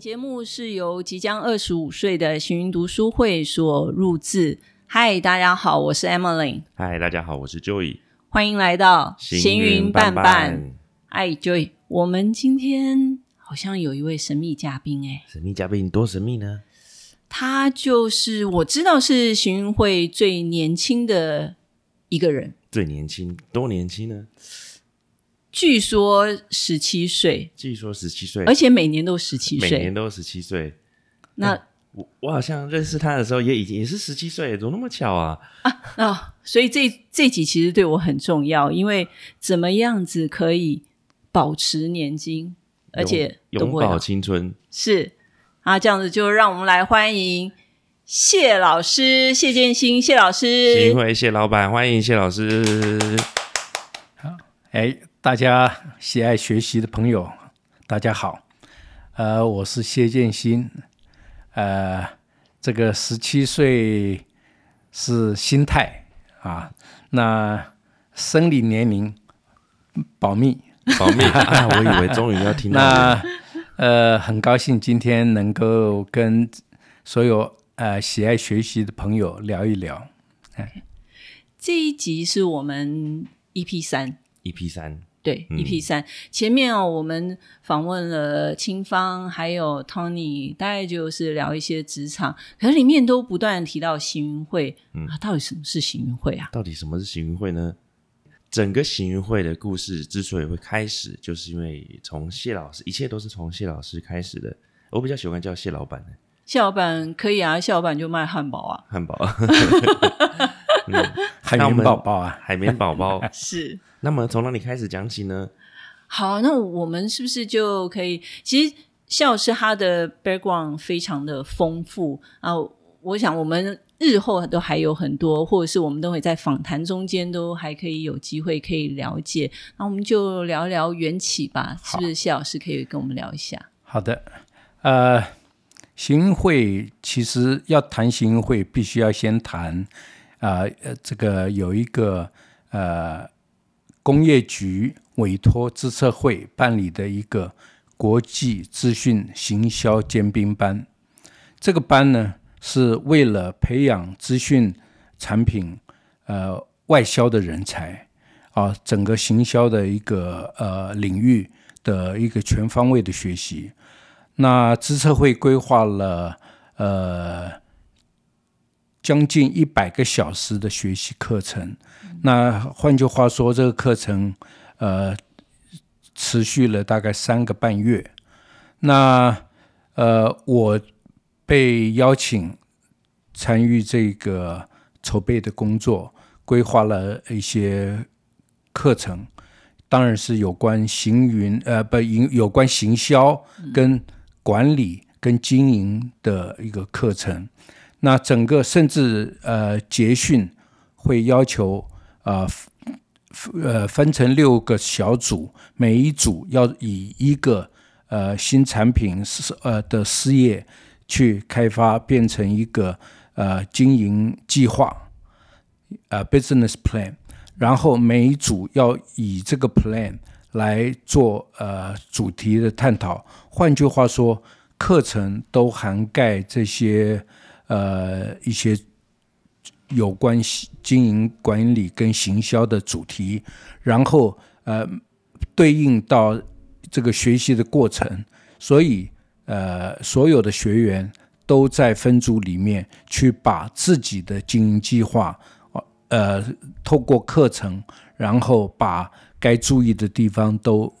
节目是由即将二十五岁的行云读书会所录制。嗨，大家好，我是 Emily。嗨，大家好，我是 Joey。欢迎来到行云伴伴。哎，Joey，我们今天好像有一位神秘嘉宾哎，神秘嘉宾多神秘呢？他就是我知道是行云会最年轻的一个人。最年轻？多年轻呢？据说十七岁，据说十七岁，而且每年都十七岁，每年都十七岁。那我我好像认识他的时候也已经也是十七岁，怎么那么巧啊？啊啊！所以这这集其实对我很重要，因为怎么样子可以保持年轻，而且永葆青春？是啊，这样子就让我们来欢迎谢老师谢建新谢老师，新会谢老板，欢迎谢老师。好，哎。大家喜爱学习的朋友，大家好。呃，我是谢建新。呃，这个十七岁是心态啊，那生理年龄保密，保密。我以为终于要听到。那呃，很高兴今天能够跟所有呃喜爱学习的朋友聊一聊。这一集是我们 EP 三，EP 三。对，EP 三前面哦，我们访问了清芳，还有 Tony，大概就是聊一些职场，可是里面都不断提到行云会，啊，到底什么是行云会啊？到底什么是行云会呢？整个行云会的故事之所以会开始，就是因为从谢老师，一切都是从谢老师开始的。我比较喜欢叫谢老板的，谢老板可以啊，谢老板就卖汉堡啊，汉堡。海绵宝宝啊，海绵宝宝是。那么从哪里开始讲起呢？好，那我们是不是就可以？其实谢老师他的 background 非常的丰富啊，我想我们日后都还有很多，或者是我们都会在访谈中间都还可以有机会可以了解。那我们就聊聊缘起吧，是不是？谢老师可以跟我们聊一下。好的，呃，行会其实要谈行会，必须要先谈。啊，呃，这个有一个呃，工业局委托资策会办理的一个国际资讯行销尖兵班。这个班呢，是为了培养资讯产品呃外销的人才啊，整个行销的一个呃领域的一个全方位的学习。那资策会规划了呃。将近一百个小时的学习课程，那换句话说，这个课程呃持续了大概三个半月。那呃，我被邀请参与这个筹备的工作，规划了一些课程，当然是有关行云呃不营有关行销跟管理跟经营的一个课程。那整个甚至呃结训会要求啊呃分成六个小组，每一组要以一个呃新产品是呃的事业去开发，变成一个呃经营计划呃 business plan，然后每一组要以这个 plan 来做呃主题的探讨。换句话说，课程都涵盖这些。呃，一些有关经营管理跟行销的主题，然后呃，对应到这个学习的过程，所以呃，所有的学员都在分组里面去把自己的经营计划，呃，透过课程，然后把该注意的地方都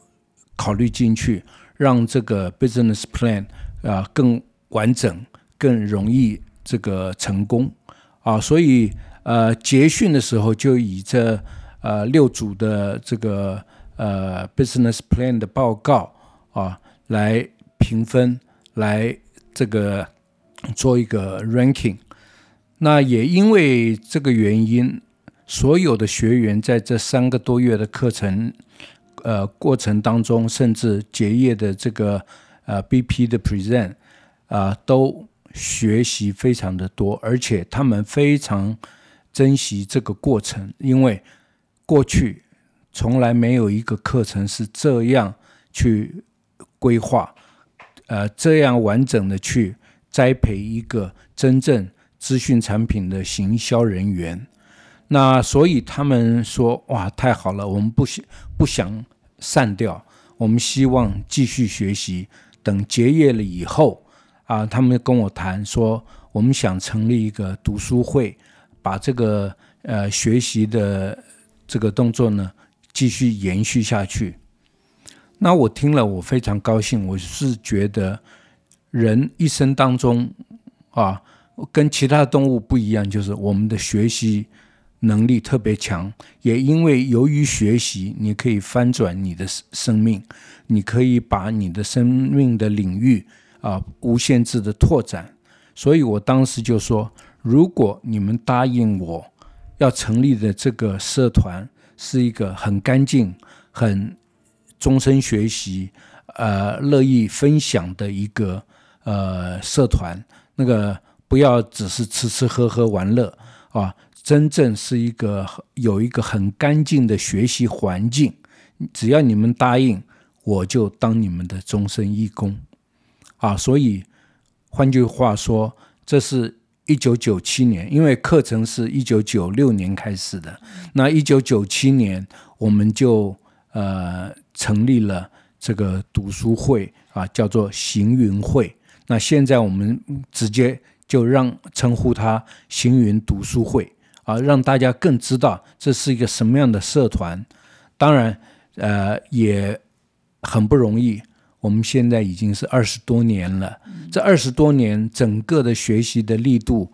考虑进去，让这个 business plan 啊更完整、更容易。这个成功啊，所以呃结训的时候就以这呃六组的这个呃 business plan 的报告啊来评分，来这个做一个 ranking。那也因为这个原因，所有的学员在这三个多月的课程呃过程当中，甚至结业的这个呃 BP 的 present 啊都。学习非常的多，而且他们非常珍惜这个过程，因为过去从来没有一个课程是这样去规划，呃这样完整的去栽培一个真正资讯产品的行销人员。那所以他们说哇太好了，我们不想不想散掉，我们希望继续学习。等结业了以后啊，他们跟我谈说，我们想成立一个读书会，把这个呃学习的这个动作呢继续延续下去。那我听了，我非常高兴。我是觉得人一生当中啊，跟其他动物不一样，就是我们的学习。能力特别强，也因为由于学习，你可以翻转你的生命，你可以把你的生命的领域啊无限制的拓展。所以我当时就说，如果你们答应我要成立的这个社团是一个很干净、很终身学习、呃乐意分享的一个呃社团，那个不要只是吃吃喝喝玩乐啊。真正是一个有一个很干净的学习环境，只要你们答应，我就当你们的终身义工啊！所以换句话说，这是一九九七年，因为课程是一九九六年开始的，那一九九七年我们就呃成立了这个读书会啊，叫做行云会。那现在我们直接就让称呼它行云读书会。啊，让大家更知道这是一个什么样的社团。当然，呃，也很不容易。我们现在已经是二十多年了，这二十多年整个的学习的力度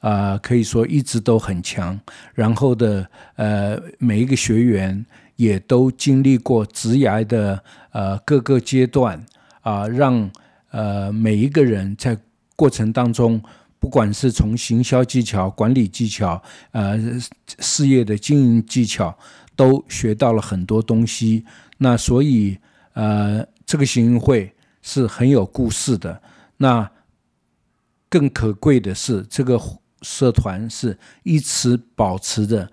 啊，可以说一直都很强。然后的呃，每一个学员也都经历过职涯的呃各个阶段啊，让呃每一个人在过程当中。不管是从行销技巧、管理技巧、呃事业的经营技巧，都学到了很多东西。那所以，呃，这个行会是很有故事的。那更可贵的是，这个社团是一直保持着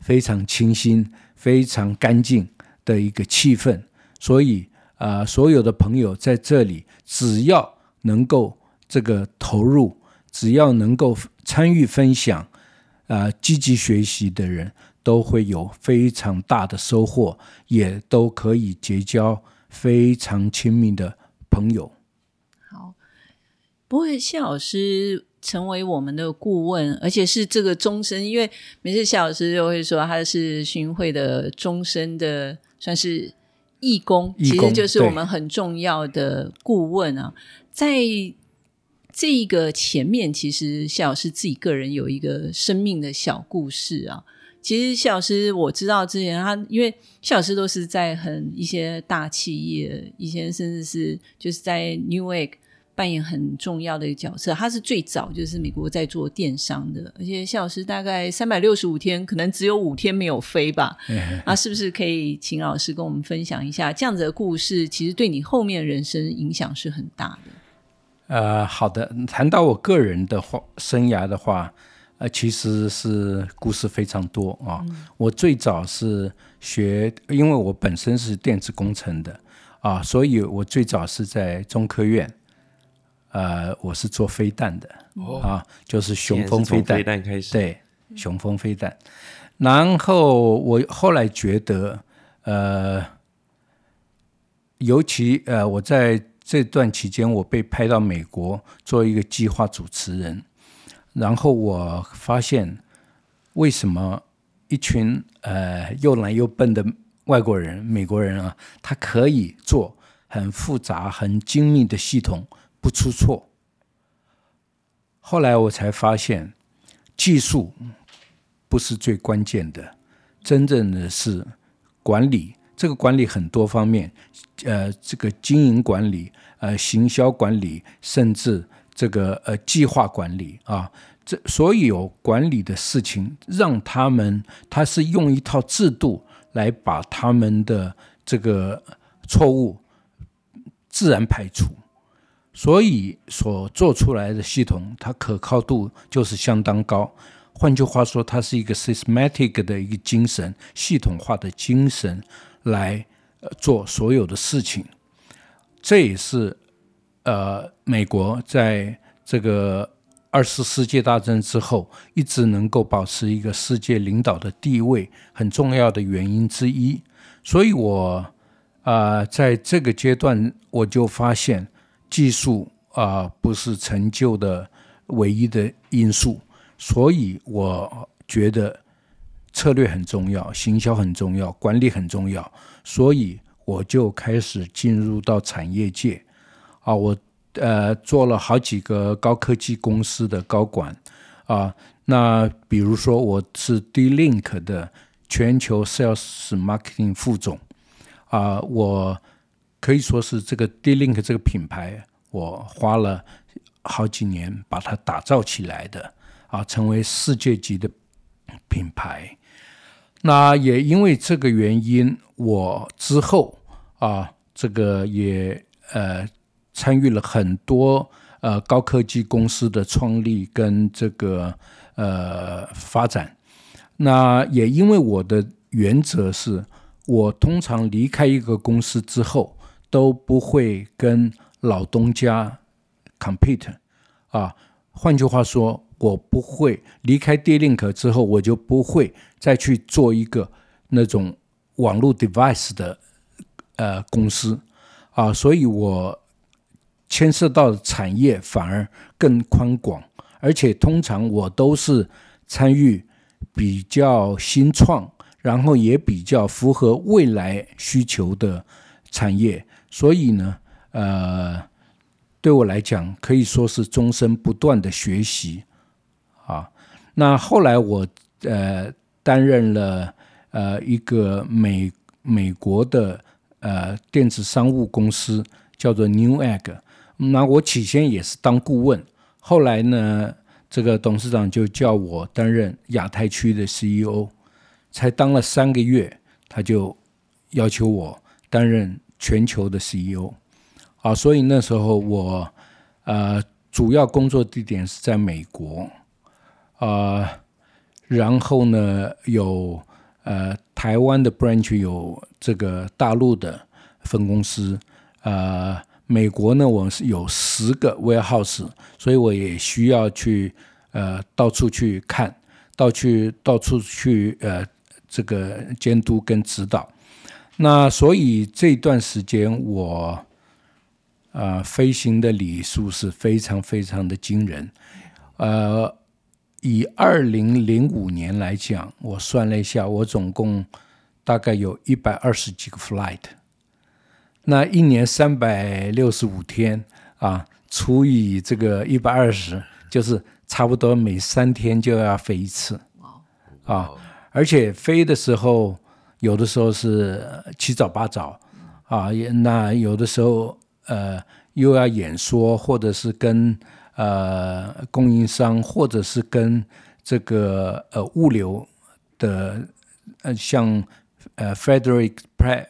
非常清新、非常干净的一个气氛。所以，啊，所有的朋友在这里，只要能够这个投入。只要能够参与分享，啊，积极学习的人都会有非常大的收获，也都可以结交非常亲密的朋友。好，不会谢老师成为我们的顾问，而且是这个终身，因为每次谢老师就会说他是巡会的终身的，算是义工，其实就是我们很重要的顾问啊，在。这个前面其实谢老师自己个人有一个生命的小故事啊。其实谢老师我知道之前他，因为谢老师都是在很一些大企业，以前甚至是就是在 New Egg 扮演很重要的一个角色。他是最早就是美国在做电商的，而且谢老师大概三百六十五天，可能只有五天没有飞吧。啊，是不是可以请老师跟我们分享一下这样子的故事？其实对你后面人生影响是很大的。呃，好的。谈到我个人的话，生涯的话，呃，其实是故事非常多啊。我最早是学，因为我本身是电子工程的啊，所以我最早是在中科院，呃，我是做飞弹的啊，就是雄风飞弹。飞弹开始。对，雄风飞弹。然后我后来觉得，呃，尤其呃，我在。这段期间，我被派到美国做一个计划主持人，然后我发现，为什么一群呃又懒又笨的外国人、美国人啊，他可以做很复杂、很精密的系统不出错？后来我才发现，技术不是最关键的，真正的是管理。这个管理很多方面，呃，这个经营管理、呃，行销管理，甚至这个呃计划管理啊，这所有管理的事情，让他们他是用一套制度来把他们的这个错误自然排除，所以所做出来的系统，它可靠度就是相当高。换句话说，它是一个 systematic 的一个精神，系统化的精神。来做所有的事情，这也是呃，美国在这个二次世界大战之后，一直能够保持一个世界领导的地位，很重要的原因之一。所以，我啊，在这个阶段，我就发现技术啊不是成就的唯一的因素，所以我觉得策略很重要，行销很重要，管理很重要，所以我就开始进入到产业界啊，我。呃，做了好几个高科技公司的高管啊，那比如说我是 D-Link 的全球 Sales Marketing 副总啊，我可以说是这个 D-Link 这个品牌，我花了好几年把它打造起来的啊，成为世界级的品牌。那也因为这个原因，我之后啊，这个也呃。参与了很多呃高科技公司的创立跟这个呃发展，那也因为我的原则是，我通常离开一个公司之后都不会跟老东家 compete 啊，换句话说，我不会离开 D-Link 之后，我就不会再去做一个那种网络 device 的呃公司啊，所以我。牵涉到的产业反而更宽广，而且通常我都是参与比较新创，然后也比较符合未来需求的产业，所以呢，呃，对我来讲可以说是终身不断的学习啊。那后来我呃担任了呃一个美美国的呃电子商务公司，叫做 New Egg。那我起先也是当顾问，后来呢，这个董事长就叫我担任亚太区的 CEO，才当了三个月，他就要求我担任全球的 CEO，啊，所以那时候我呃主要工作地点是在美国，啊，然后呢有呃台湾的 branch 有这个大陆的分公司，啊。美国呢，我是有十个 warehouse，所以我也需要去呃到处去看，到去到处去呃这个监督跟指导。那所以这段时间我啊飞行的里数是非常非常的惊人。呃，以二零零五年来讲，我算了一下，我总共大概有一百二十几个 flight。那一年三百六十五天啊，除以这个一百二十，就是差不多每三天就要飞一次。啊，而且飞的时候，有的时候是七早八早啊，那有的时候呃又要演说，或者是跟呃供应商，或者是跟这个呃物流的呃像。呃，Frederick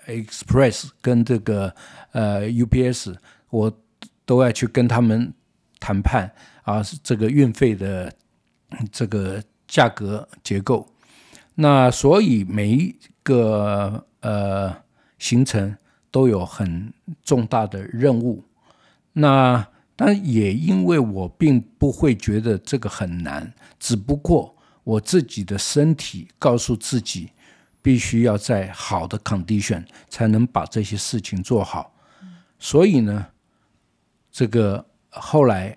Express 跟这个呃 UPS，我都要去跟他们谈判啊，这个运费的这个价格结构。那所以每一个呃行程都有很重大的任务。那但也因为我并不会觉得这个很难，只不过我自己的身体告诉自己。必须要在好的 condition 才能把这些事情做好，所以呢，这个后来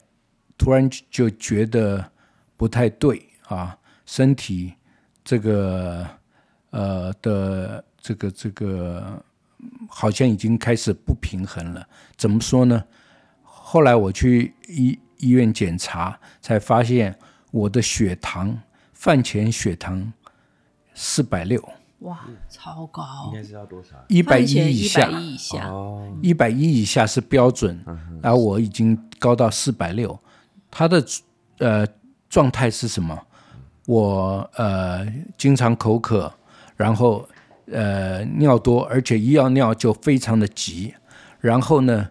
突然就觉得不太对啊，身体这个呃的这个这个好像已经开始不平衡了。怎么说呢？后来我去医医院检查，才发现我的血糖饭前血糖四百六。哇，超高！应该是要多少？一百一以下，一以下，一百一以下是标准。然后我已经高到四百六，他的呃状态是什么？我呃经常口渴，然后呃尿多，而且一要尿就非常的急，然后呢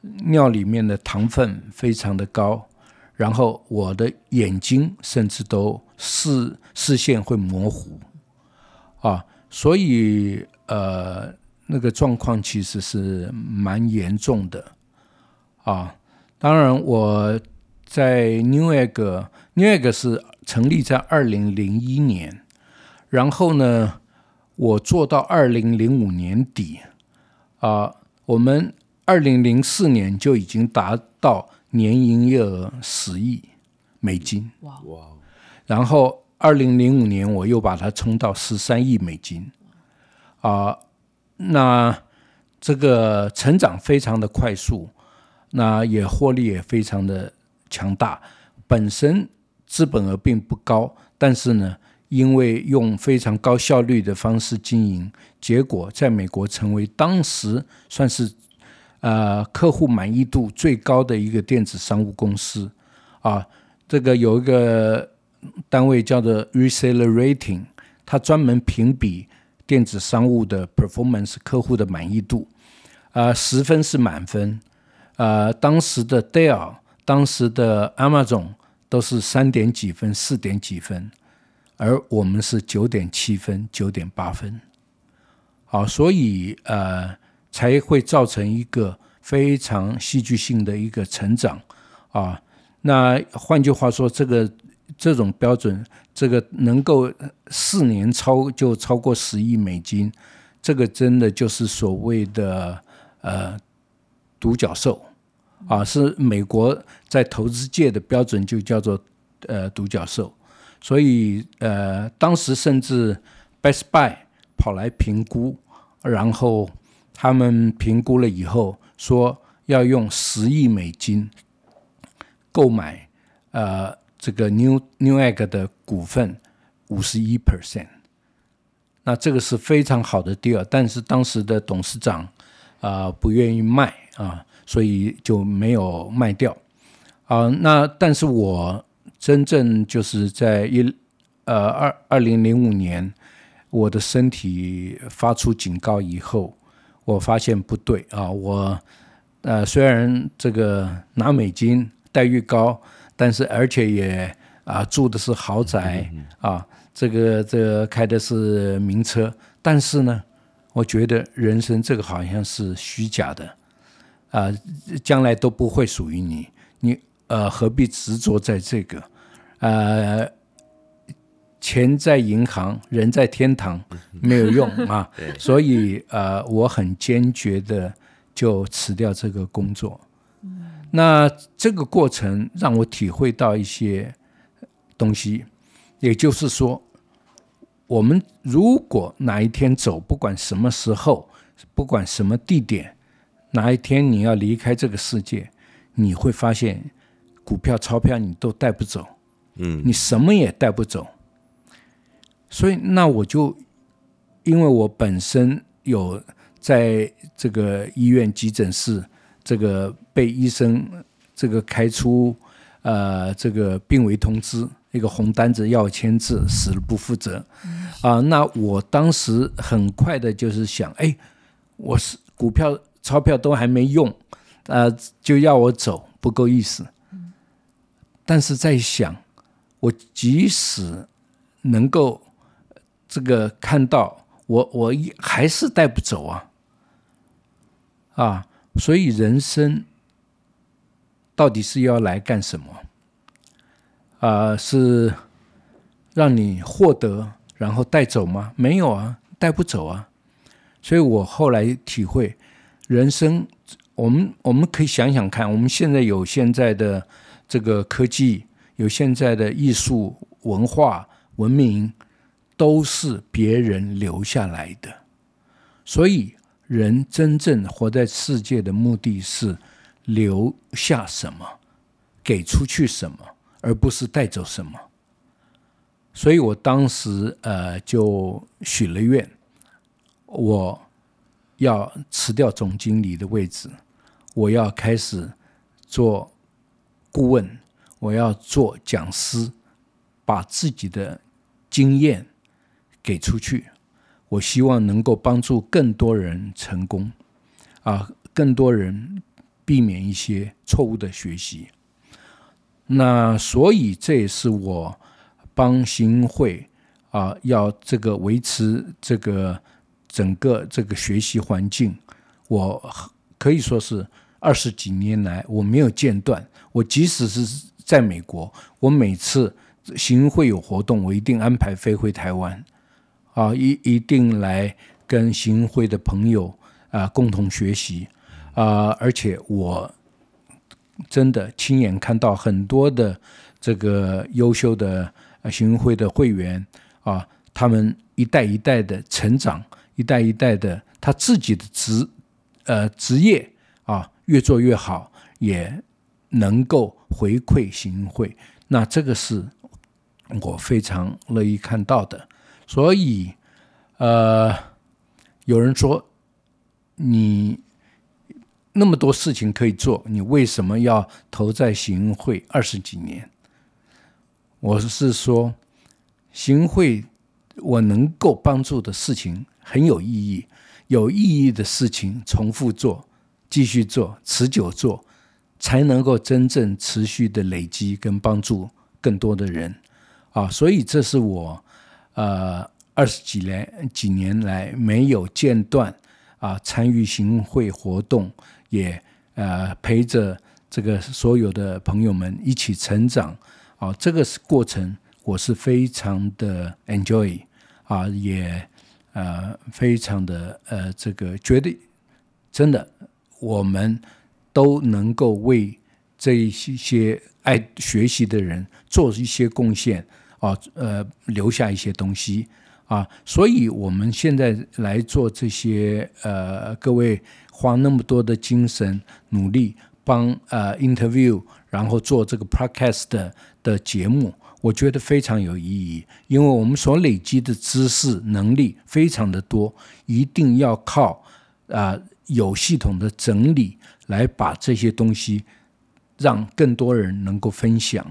尿里面的糖分非常的高，然后我的眼睛甚至都视视线会模糊。啊，所以呃，那个状况其实是蛮严重的啊。当然我在 New Egg，New Egg 是成立在二零零一年，然后呢，我做到二零零五年底啊，我们二零零四年就已经达到年营业额十亿美金，哇，哇，然后二零零五年我又把它冲到十三亿美金，啊、那这个成长非常的快速，那也获利也非常的强大。本身资本额并不高，但是呢，因为用非常高效率的方式经营，结果在美国成为当时算是呃客户满意度最高的一个电子商务公司啊。这个有一个单位叫做 Reseller Rating，它专门评比电子商务的 performance 客户的满意度，啊、十分是满分，呃，当时的 Dell、当时的 Amazon 都是三点几分、四点几分，而我们是九点七分、九点八分，好，所以呃才会造成一个非常戏剧性的一个成长。啊。那换句话说，这个这种标准，这个能够四年超就超过十亿美金，这个真的就是所谓的呃独角兽啊，是美国在投资界的标准就叫做呃独角兽。所以呃，当时甚至 Best Buy 跑来评估，然后他们评估了以后说要用十亿美金购买呃这个 New New Egg 的股份五十一 percent，那这个是非常好的 deal，但是当时的董事长啊、不愿意卖啊，所以就没有卖掉。啊、那但是我真正就是在一呃二二零零五年，我的身体发出警告以后，我发现不对啊，我呃虽然这个拿美金待遇高，但是而且也啊住的是豪宅啊，这个这个开的是名车，但是呢，我觉得人生这个好像是虚假的啊，将来都不会属于你，你呃何必执着在这个呃。钱在银行，人在天堂，没有用 啊。所以呃，我很坚决的就辞掉这个工作。那这个过程让我体会到一些东西，也就是说，我们如果哪一天走，不管什么时候，不管什么地点，哪一天你要离开这个世界，你会发现股票、钞票你都带不走，嗯，你什么也带不走。所以，那我就因为我本身有在这个医院急诊室，这个被医生这个开出呃这个病危通知，一个红单子要我签字，死了不负责啊、那我当时很快的就是想，哎，我是股票钞票都还没用，呃，就要我走，不够意思。但是在想，我即使能够这个看到我，我一还是带不走啊，啊，所以人生到底是要来干什么？啊，是让你获得然后带走吗？没有啊，带不走啊。所以我后来体会，人生我们我们可以想想看，我们现在有现在的这个科技，有现在的艺术文化文明，都是别人留下来的。所以，人真正活在世界的目的是留下什么，给出去什么，而不是带走什么。所以我当时呃就许了愿，我要辞掉总经理的位置，我要开始做顾问，我要做讲师，把自己的经验给出去。我希望能够帮助更多人成功，啊，更多人避免一些错误的学习。那所以这也是我帮行会啊，要这个维持这个整个这个学习环境，我可以说是二十几年来我没有间断。我即使是在美国，我每次行会有活动，我一定安排飞回台湾，啊，一一定来跟行会的朋友啊共同学习啊，而且我真的亲眼看到很多的这个优秀的行会的会员啊，他们一代一代的成长，一代一代的他自己的职呃职业啊越做越好，也。能够回馈行会，那这个是我非常乐意看到的。所以，呃，有人说你那么多事情可以做，你为什么要投在行贿二十几年？我是说，行贿我能够帮助的事情很有意义，有意义的事情重复做，继续做，持久做。才能够真正持续的累积跟帮助更多的人啊，所以这是我呃二十几年几年来没有间断啊参与行贿活动，也呃陪着这个所有的朋友们一起成长。啊，这个过程，我是非常的 enjoy 啊，也呃非常的呃这个觉得真的我们。都能够为这一些爱学习的人做一些贡献。啊，呃，留下一些东西。啊，所以我们现在来做这些呃，各位花那么多的精神努力帮呃 interview，然后做这个 podcast 的的节目，我觉得非常有意义，因为我们所累积的知识能力非常的多，一定要靠啊有系统的整理。来把这些东西让更多人能够分享，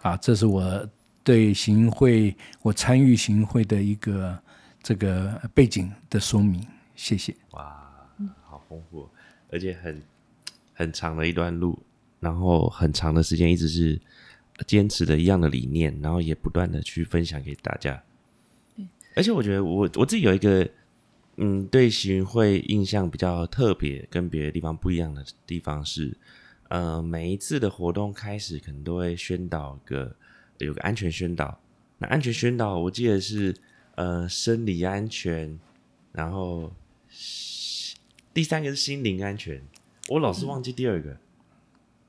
啊，这是我对行会我参与行会的一个这个背景的说明。谢谢。哇，而且很很长的一段路，然后很长的时间一直是坚持的一样的理念，然后也不断的去分享给大家。而且我觉得我我自己有一个。嗯，对行会印象比较特别，跟别的地方不一样的地方是，呃，每一次的活动开始可能都会宣导个有个安全宣导。那安全宣导，我记得是呃生理安全，然后第三个是心灵安全，我老是忘记第二个。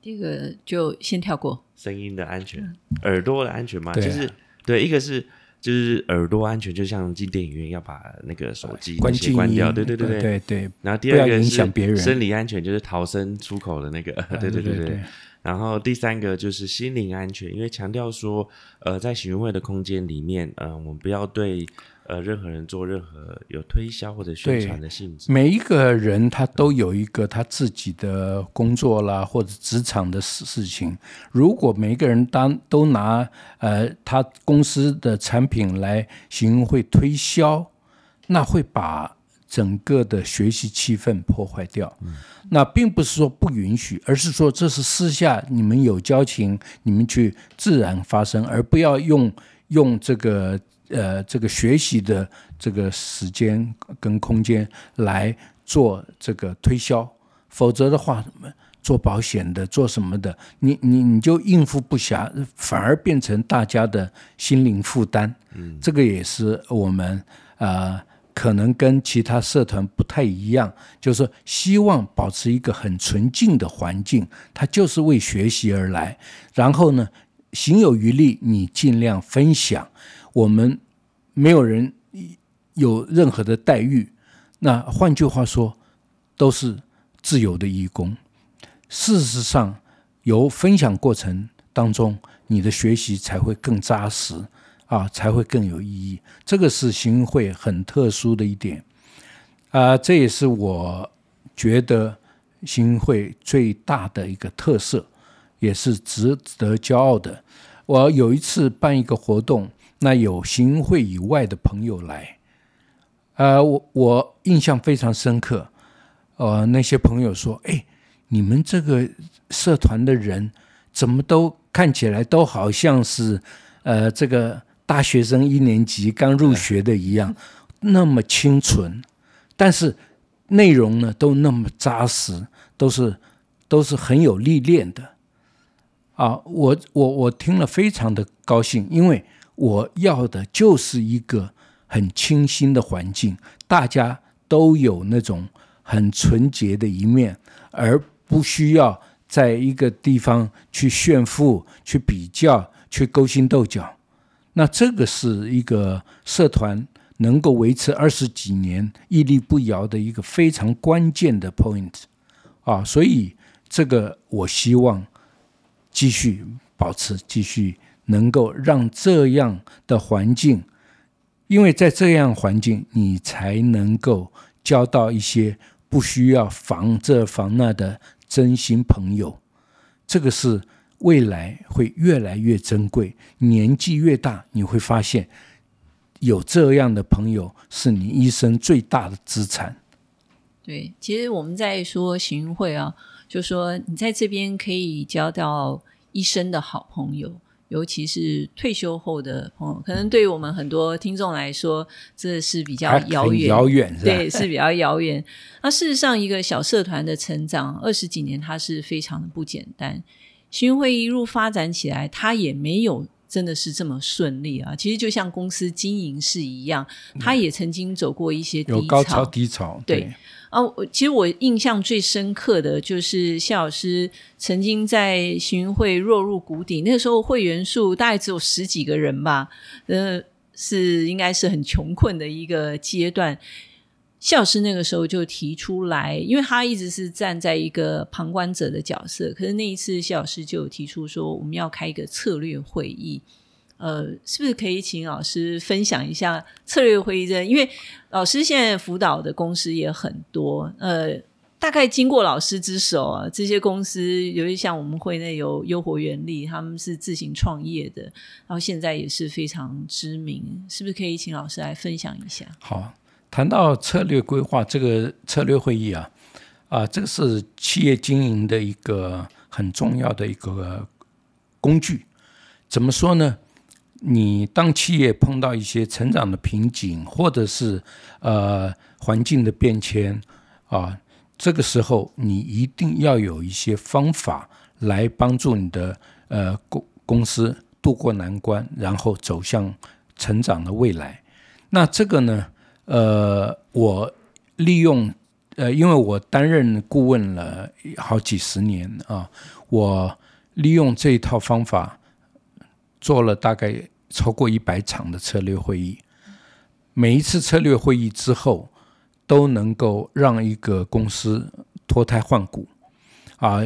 第一个就先跳过。声音的安全，耳朵的安全嘛，就是对，一个是。就是耳朵安全，就像进电影院要把那个手机关关掉，对对对对对对。然后第二个是生理安全，就是逃生出口的那个，对对对 对。然后第三个就是心灵安全，因为强调说，呃，在行会的空间里面，呃，我们不要对。呃，任何人做任何有推销或者宣传的性质，每一个人他都有一个他自己的工作啦，或者职场的事事情。如果每一个人当都拿呃他公司的产品来行会推销，那会把整个的学习气氛破坏掉。那并不是说不允许，而是说这是私下你们有交情，你们去自然发生，而不要用用这个。呃，这个学习的这个时间跟空间来做这个推销，否则的话，做保险的做什么的，你你你就应付不暇，反而变成大家的心灵负担。嗯，这个也是我们呃，可能跟其他社团不太一样，就是希望保持一个很纯净的环境，它就是为学习而来。然后呢，行有余力，你尽量分享。我们没有人有任何的待遇，那换句话说，都是自由的义工。事实上，由分享过程当中，你的学习才会更扎实啊，才会更有意义。这个是行会很特殊的一点啊，这也是我觉得行会最大的一个特色，也是值得骄傲的。我有一次办一个活动。那有行会以外的朋友来，呃，我我印象非常深刻。呃，那些朋友说：“哎，你们这个社团的人怎么都看起来都好像是呃，这个大学生一年级刚入学的一样，那么清纯。但是内容呢都那么扎实，都是都是很有历练的。啊，我我我听了非常的高兴，因为我要的就是一个很清新的环境，大家都有那种很纯洁的一面，而不需要在一个地方去炫富、去比较、去勾心斗角。那这个是一个社团能够维持二十几年屹立不摇的一个非常关键的 point 啊，所以这个我希望。继续保持，继续能够让这样的环境，因为在这样环境，你才能够交到一些不需要防这防那的真心朋友。这个是未来会越来越珍贵。年纪越大，你会发现有这样的朋友是你一生最大的资产。对，其实我们在说行运会啊。就说你在这边可以交到一生的好朋友，尤其是退休后的朋友，可能对于我们很多听众来说，这是比较遥远，遥远对，是比较遥远。那事实上，一个小社团的成长二十几年，它是非常的不简单。新会一路发展起来，它也没有真的是这么顺利啊。其实就像公司经营是一样，它也曾经走过一些有高潮低潮，对。啊，其实我印象最深刻的就是谢老师曾经在行运会落入谷底，那个时候会员数大概只有十几个人吧，呃，是应该是很穷困的一个阶段。谢老师那个时候就提出来，因为他一直是站在一个旁观者的角色，可是那一次谢老师就提出说，我们要开一个策略会议。呃，是不是可以请老师分享一下策略会议？这因为老师现在辅导的公司也很多，呃，大概经过老师之手啊，这些公司，尤其像我们会内有优活原力，他们是自行创业的，然后现在也是非常知名，是不是可以请老师来分享一下？好，谈到策略规划这个策略会议啊，啊，这个是企业经营的一个很重要的一个工具，怎么说呢？你当企业碰到一些成长的瓶颈，或者是呃环境的变迁啊，这个时候你一定要有一些方法来帮助你的呃公公司渡过难关，然后走向成长的未来。那这个呢，呃，我利用呃，因为我担任顾问了好几十年啊，我利用这一套方法。做了大概超过一百场的策略会议，每一次策略会议之后，都能够让一个公司脱胎换骨，啊，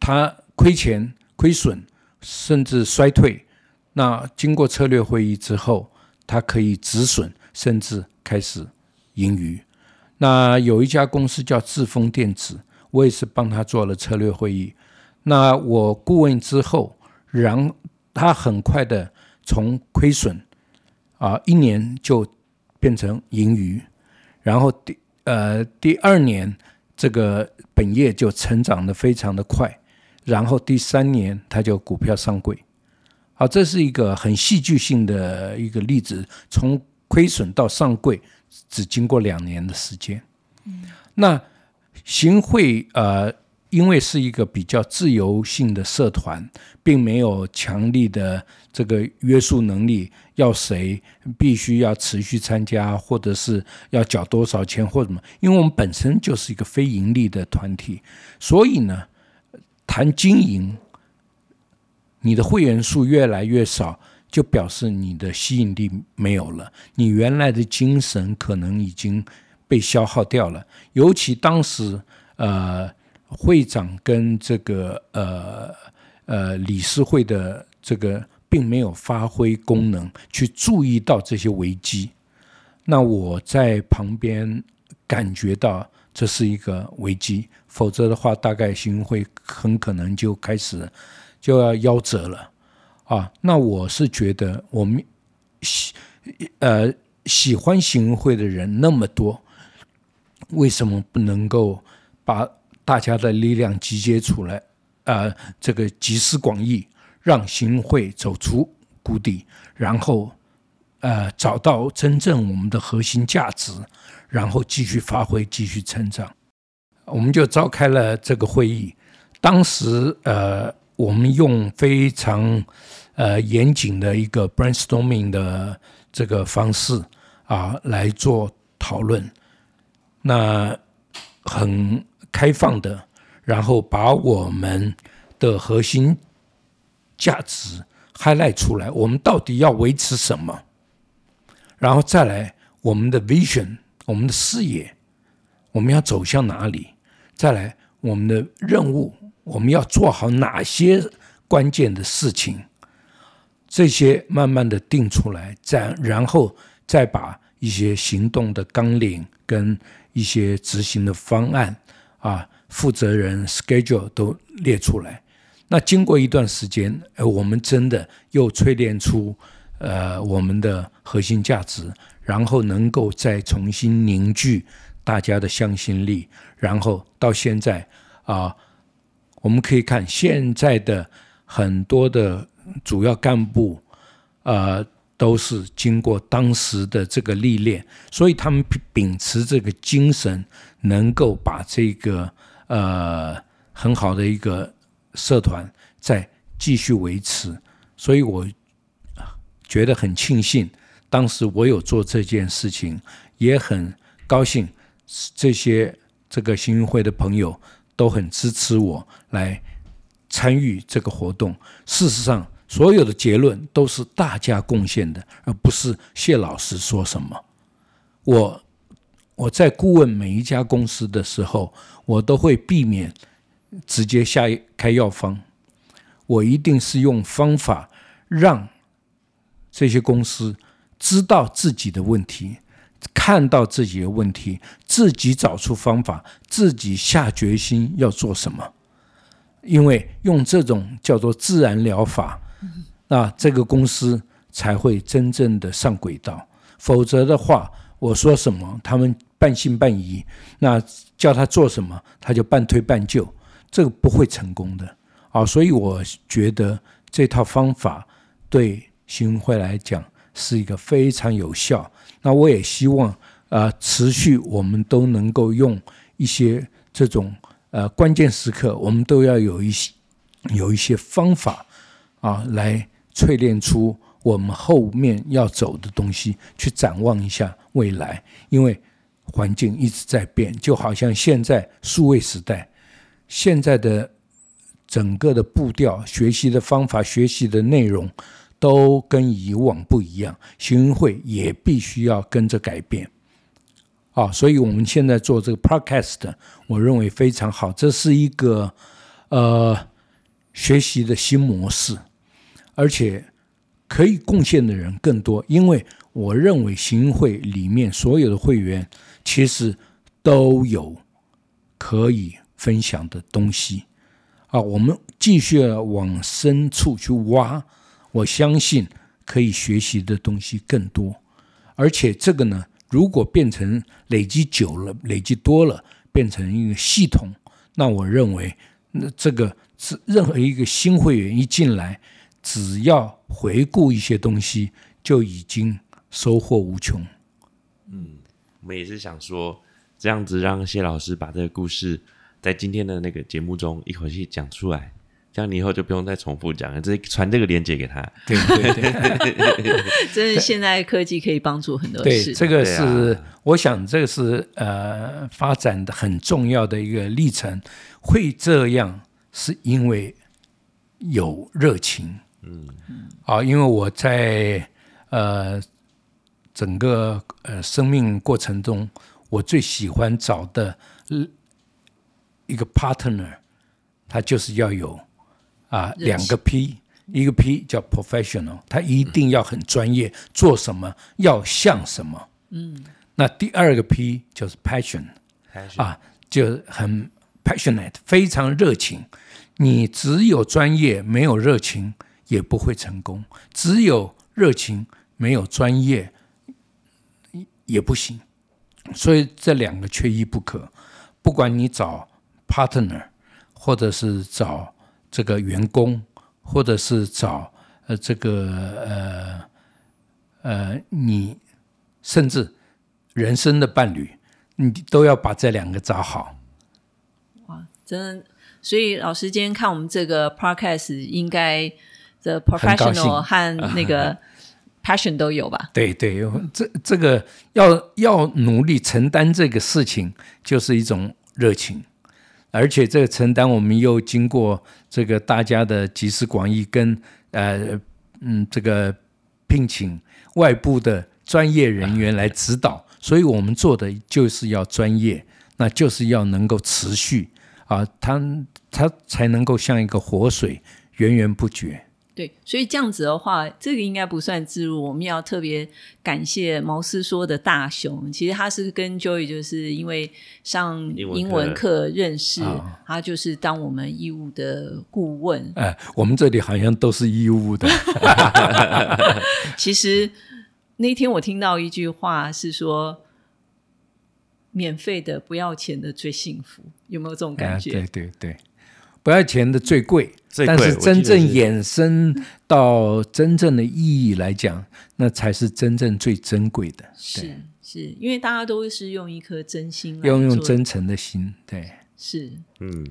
他亏钱、亏损，甚至衰退，那经过策略会议之后，它可以止损，甚至开始盈余。那有一家公司叫智丰电子，我也是帮他做了策略会议。那我顾问之后，然他很快的从亏损啊一年就变成盈余，然后第呃第二年这个本业就成长的非常的快，然后第三年他就股票上柜，好，这是一个很戏剧性的一个例子，从亏损到上柜只经过两年的时间。嗯，那行会呃。因为是一个比较自由性的社团，并没有强力的这个约束能力，要谁必须要持续参加，或者是要缴多少钱或什么？因为我们本身就是一个非盈利的团体，所以呢，谈经营，你的会员数越来越少，就表示你的吸引力没有了，你原来的精神可能已经被消耗掉了。尤其当时，呃。会长跟这个呃呃理事会的这个并没有发挥功能，去注意到这些危机。那我在旁边感觉到这是一个危机，否则的话，大概行会很可能就开始就要夭折了啊。那我是觉得，我们喜呃喜欢行会的人那么多，为什么不能够把？大家的力量集结出来，呃，这个集思广益，让行会走出谷底，然后呃找到真正我们的核心价值，然后继续发挥，继续成长。我们就召开了这个会议。当时呃，我们用非常呃严谨的一个 brainstorming 的这个方式啊来做讨论，那很开放的，然后把我们的核心价值 highlight 出来，我们到底要维持什么，然后再来我们的 vision，我们的视野，我们要走向哪里？再来我们的任务。我们要做好哪些关键的事情？这些慢慢的定出来，再然后再把一些行动的纲领跟一些执行的方案啊，负责人 schedule 都列出来。那经过一段时间，呃，我们真的又淬炼出呃我们的核心价值，然后能够再重新凝聚大家的向心力，然后到现在啊。我们可以看现在的很多的主要干部，呃，都是经过当时的这个历练，所以他们秉持这个精神，能够把这个呃很好的一个社团再继续维持。所以我觉得很庆幸，当时我有做这件事情，也很高兴这些这个新运会的朋友。都很支持我来参与这个活动。事实上，所有的结论都是大家贡献的，而不是谢老师说什么。我我在顾问每一家公司的时候，我都会避免直接下开药方。我一定是用方法让这些公司知道自己的问题。看到自己的问题，自己找出方法，自己下决心要做什么。因为用这种叫做自然疗法，那这个公司才会真正的上轨道。否则的话，我说什么，他们半信半疑；那叫他做什么，他就半推半就，这个不会成功的啊。所以我觉得这套方法对新会来讲是一个非常有效。那我也希望，呃，持续我们都能够用一些这种呃关键时刻，我们都要有一些有一些方法啊，来淬炼出我们后面要走的东西，去展望一下未来。因为环境一直在变，就好像现在数位时代，现在的整个的步调、学习的方法、学习的内容。都跟以往不一样，行运会也必须要跟着改变啊！所以我们现在做这个 podcast，我认为非常好，这是一个呃学习的新模式，而且可以贡献的人更多，因为我认为行会里面所有的会员其实都有可以分享的东西啊！我们继续往深处去挖。我相信可以学习的东西更多，而且这个呢，如果变成累积久了、累积多了，变成一个系统，那我认为，那这个是任何一个新会员一进来，只要回顾一些东西，就已经收获无穷。嗯，我们也是想说，这样子让谢老师把这个故事在今天的那个节目中一口气讲出来。这样你以后就不用再重复讲了，直接传这个链接给他。对对对，真是现在科技可以帮助很多事。对，这个是我想，这个是呃发展的很重要的一个历程。会这样是因为有热情。嗯嗯。啊，因为我在呃整个呃生命过程中，我最喜欢找的一个 partner，他就是要有。啊，两个 P，一个 P 叫 professional，他一定要很专业，做什么要像什么。嗯，那第二个 P 就是 passion，啊，就很 passionate，非常热情。你只有专业没有热情也不会成功，只有热情没有专业也不行。所以这两个缺一不可。不管你找 partner，或者是找。这个员工，或者是找呃这个呃呃，你甚至人生的伴侣，你都要把这两个找好。哇，真！所以老师今天看我们这个 podcast，应该的很高兴 professional 和那个 passion 都有吧？对对，这这个要要努力承担这个事情，就是一种热情，而且这个承担，我们又经过这个大家的集思广益，跟呃嗯这个聘请外部的专业人员来指导，所以我们做的就是要专业，那就是要能够持续啊，它它才能够像一个活水源源不绝。对，所以这样子的话，这个应该不算自入。我们要特别感谢毛师说的大雄，其实他是跟 Joy 就是因为上英文课认识，啊他就是当我们义务的顾问。哎、我们这里好像都是义务的。其实那天我听到一句话是说，免费的不要钱的最幸福，有没有这种感觉？哎、对对对，不要钱的最贵，最贵但是真正衍生到真正的意义来讲，那才是真正最珍贵的。是是，因为大家都是用一颗真心来要用做真诚的心，对，是嗯，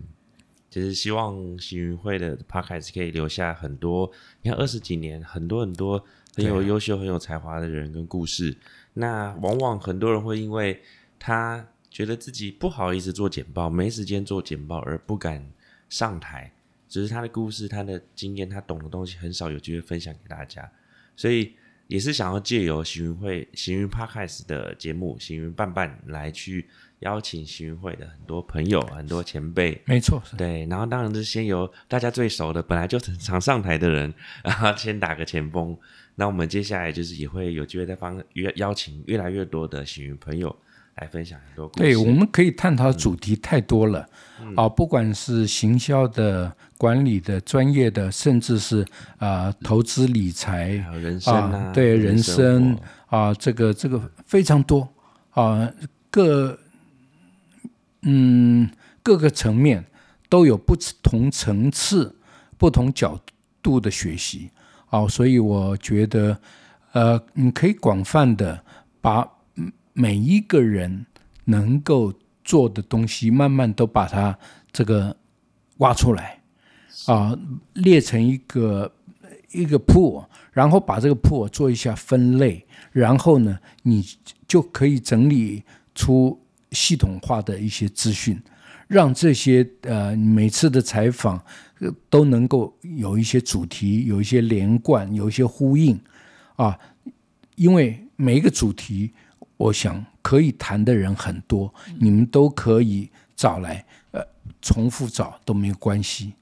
就是希望行云会的 podcast 可以留下很多，你看二十几年，很多很多很有优秀、很有才华的人跟故事。那往往很多人会因为他觉得自己不好意思做简报，没时间做简报，而不敢上台。只是他的故事、他的经验、他懂的东西很少有机会分享给大家，所以也是想要借由行云会、行云 Podcast 的节目《行云伴伴》来去邀请行云会的很多朋友、很多前辈，没错，对，然后当然是先由大家最熟的，本来就很常上台的人，然后先打个前锋。那我们接下来就是也会有机会再帮约邀请越来越多的行云朋友来分享很多故事。对，我们可以探讨主题太多了，啊，不管是行销的、管理的、专业的，甚至是啊、投资理财。人生啊，对人生。活。啊，这个这个非常多。啊，各嗯各个层面都有不同层次、不同角度的学习。啊，所以我觉得呃，你可以广泛的把嗯每一个人能够做的东西，慢慢都把它这个挖出来。啊，列成一个一个铺然后把这个铺做一下分类，然后呢，你就可以整理出系统化的一些资讯，让这些呃每次的采访都能够有一些主题，有一些连贯，有一些呼应。啊，因为每一个主题，我想可以谈的人很多，你们都可以找来，呃，重复找都没有关系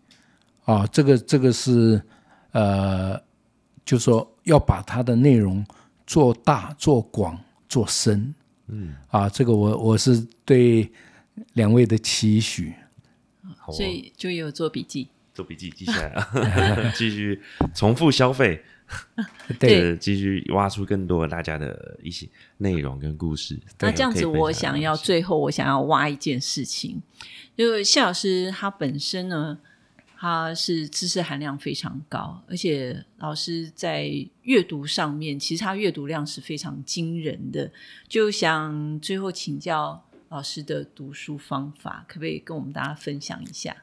啊。这个这个是呃，就说要把它的内容做大、做广、做深，嗯啊，这个我我是对两位的期许。所以就有做笔记。做笔记记下来啊，继续重复消费，对呃继续挖出更多大家的一些内容跟故事。那这样子，我想要最后我想要挖一件事情，就是谢老师他本身呢，他是知识含量非常高，而且老师在阅读上面，其实他阅读量是非常惊人的。就想最后请教老师的读书方法，可不可以跟我们大家分享一下？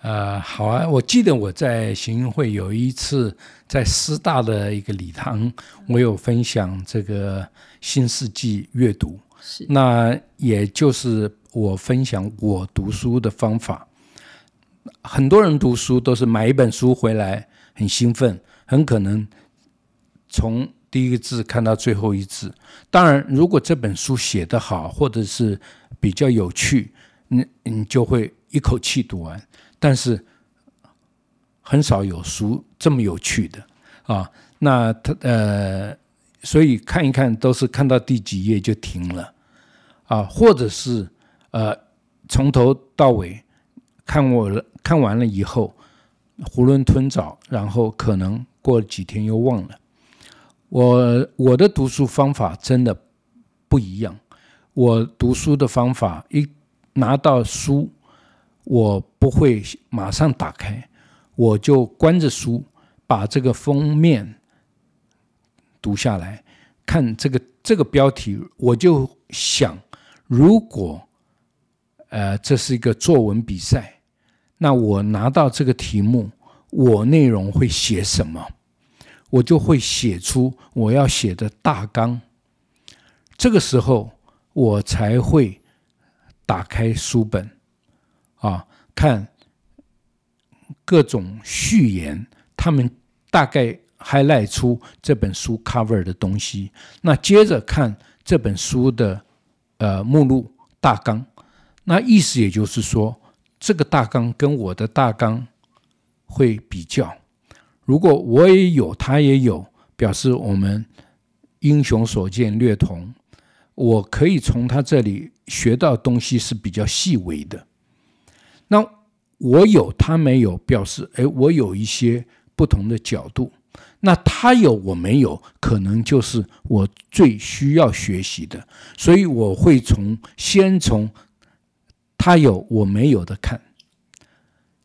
呃，好啊，我记得我在行运会有一次在师大的一个礼堂，我有分享这个新世纪阅读，是那也就是我分享我读书的方法。很多人读书都是买一本书回来很兴奋，很可能从第一个字看到最后一字。当然，如果这本书写得好，或者是比较有趣，你你就会一口气读完。但是很少有书这么有趣的啊。那他呃，所以看一看都是看到第几页就停了啊，或者是呃从头到尾看我了看完了以后囫囵吞枣，然后可能过了几天又忘了。我我的读书方法真的不一样，我读书的方法一拿到书。我不会马上打开，我就关着书，把这个封面读下来，看这个这个标题，我就想，如果呃这是一个作文比赛，那我拿到这个题目，我内容会写什么？我就会写出我要写的大纲。这个时候，我才会打开书本啊，看各种序言，他们大概 highlight 出这本书 cover 的东西。那接着看这本书的呃目录大纲，那意思也就是说，这个大纲跟我的大纲会比较。如果我也有，他也有，表示我们英雄所见略同。我可以从他这里学到东西是比较细微的。那我有，他没有，表示哎，我有一些不同的角度。那他有，我没有，可能就是我最需要学习的。所以我会从先从他有我没有的看。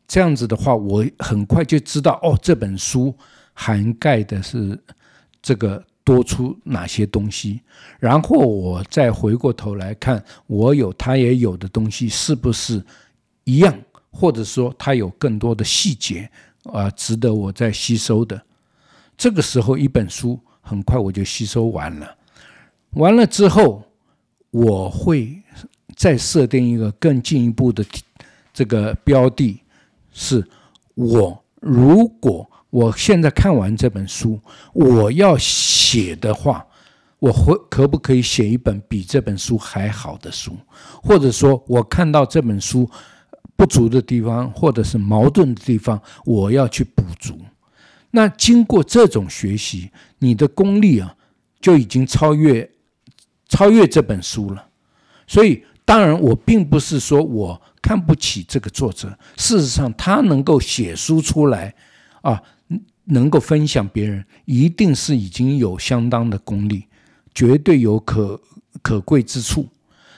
这样子的话，我很快就知道哦，这本书涵盖的是这个。多出哪些东西，然后我再回过头来看，我有他也有的东西是不是一样，或者说它有更多的细节啊，值得我再吸收的。这个时候，一本书很快我就吸收完了。完了之后，我会再设定一个更进一步的这个标的，是我如果。我现在看完这本书，我要写的话，我会可不可以写一本比这本书还好的书？或者说，我看到这本书不足的地方，或者是矛盾的地方，我要去补足。那经过这种学习，你的功力啊，就已经超越超越这本书了。所以，当然，我并不是说我看不起这个作者，事实上，他能够写书出来啊。能够分享别人，一定是已经有相当的功力，绝对有可可贵之处，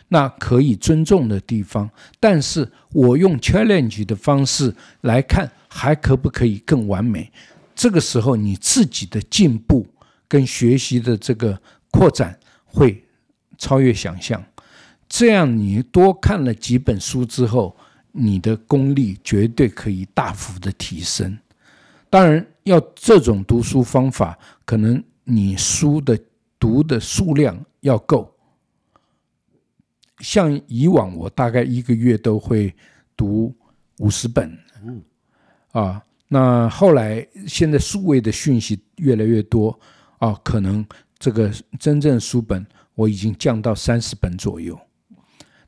那可以尊重的地方。但是我用 challenge 的方式来看，还可不可以更完美？这个时候，你自己的进步跟学习的这个扩展会超越想象。这样，你多看了几本书之后，你的功力绝对可以大幅的提升。当然，要这种读书方法，可能你书的读的数量要够。像以往，我大概一个月都会读五十本。嗯，啊，那后来现在数位的讯息越来越多，啊，可能这个真正书本我已经降到三十本左右。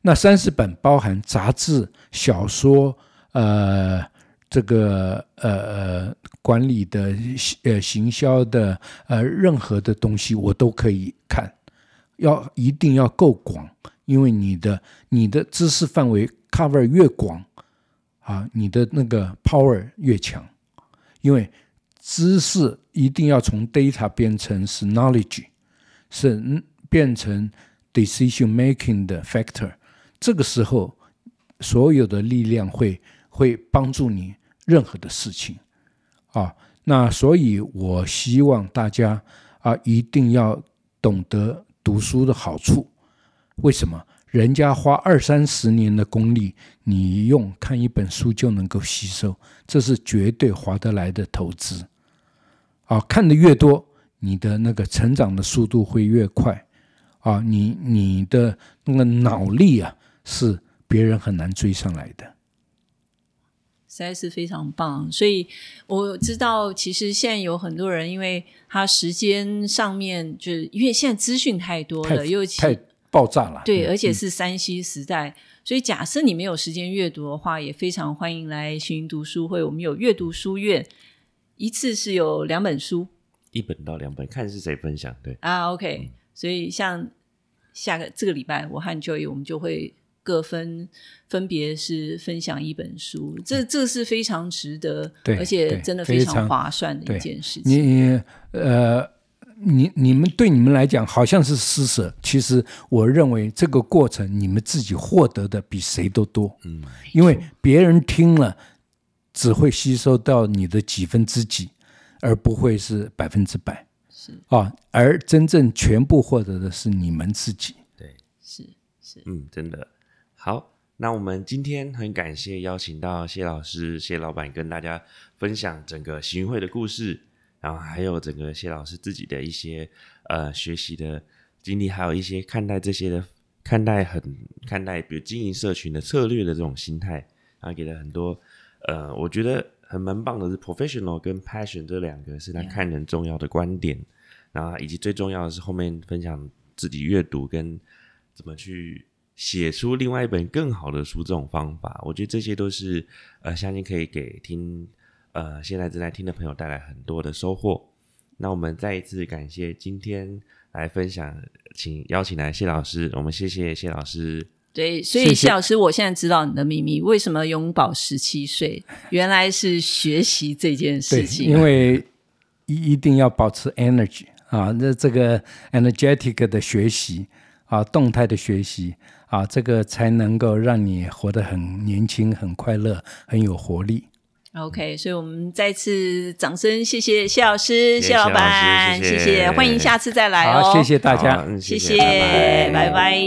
那三十本包含杂志、小说，呃。这个呃呃管理的呃行销的呃任何的东西我都可以看，要一定要够广，因为你的你的知识范围 cover 越广啊，你的那个 power 越强，因为知识一定要从 data 变成是 knowledge，是变成 decision making 的 factor，这个时候所有的力量会会帮助你。任何的事情，啊，那所以我希望大家啊，一定要懂得读书的好处。为什么？人家花二三十年的功力，你用看一本书就能够吸收，这是绝对划得来的投资。啊，看的越多，你的那个成长的速度会越快。啊，你你的那个脑力啊，是别人很难追上来的。实在是非常棒，所以我知道，其实现在有很多人，因为他时间上面，就是因为现在资讯太多了，又太爆炸了，对，而且是山西时代，所以假设你没有时间阅读的话，也非常欢迎来行读书会。我们有阅读书院，一次是有两本书，一本到两本，看是谁分享。对啊，OK，所以像下个这个礼拜，我和 Joy 我们就会。各分分别是分享一本书，这这是非常值得，而且真的非常划算的一件事情。你呃，你你们对你们来讲好像是施舍，其实我认为这个过程你们自己获得的比谁都多。嗯，因为别人听了只会吸收到你的几分之几，而不会是百分之百。是啊，而真正全部获得的是你们自己。对，是是，嗯，真的好。那我们今天很感谢邀请到谢老师、谢老板跟大家分享整个行会的故事，然后还有整个谢老师自己的一些呃学习的经历，还有一些看待这些的看待很看待比如经营社群的策略的这种心态，然后给了很多呃，我觉得很蛮棒的是 professional 跟 passion 这两个是他看人重要的观点，然后以及最重要的是后面分享自己阅读跟怎么去写出另外一本更好的书这种方法，我觉得这些都是呃，相信可以给听呃现在正在听的朋友带来很多的收获。那我们再一次感谢今天来分享，请邀请来谢老师，我们谢谢谢老师。对，所以谢谢谢老师，我现在知道你的秘密，为什么永葆十七岁？原来是学习这件事，情。因为一一定要保持 energy 啊，那这个 energetic 的学习啊，动态的学习啊，这个才能够让你活得很年轻、很快乐、很有活力。OK，所以我们再次掌声谢谢谢老师、谢谢老板，谢谢谢欢迎下次再来哦。谢谢大家谢谢拜拜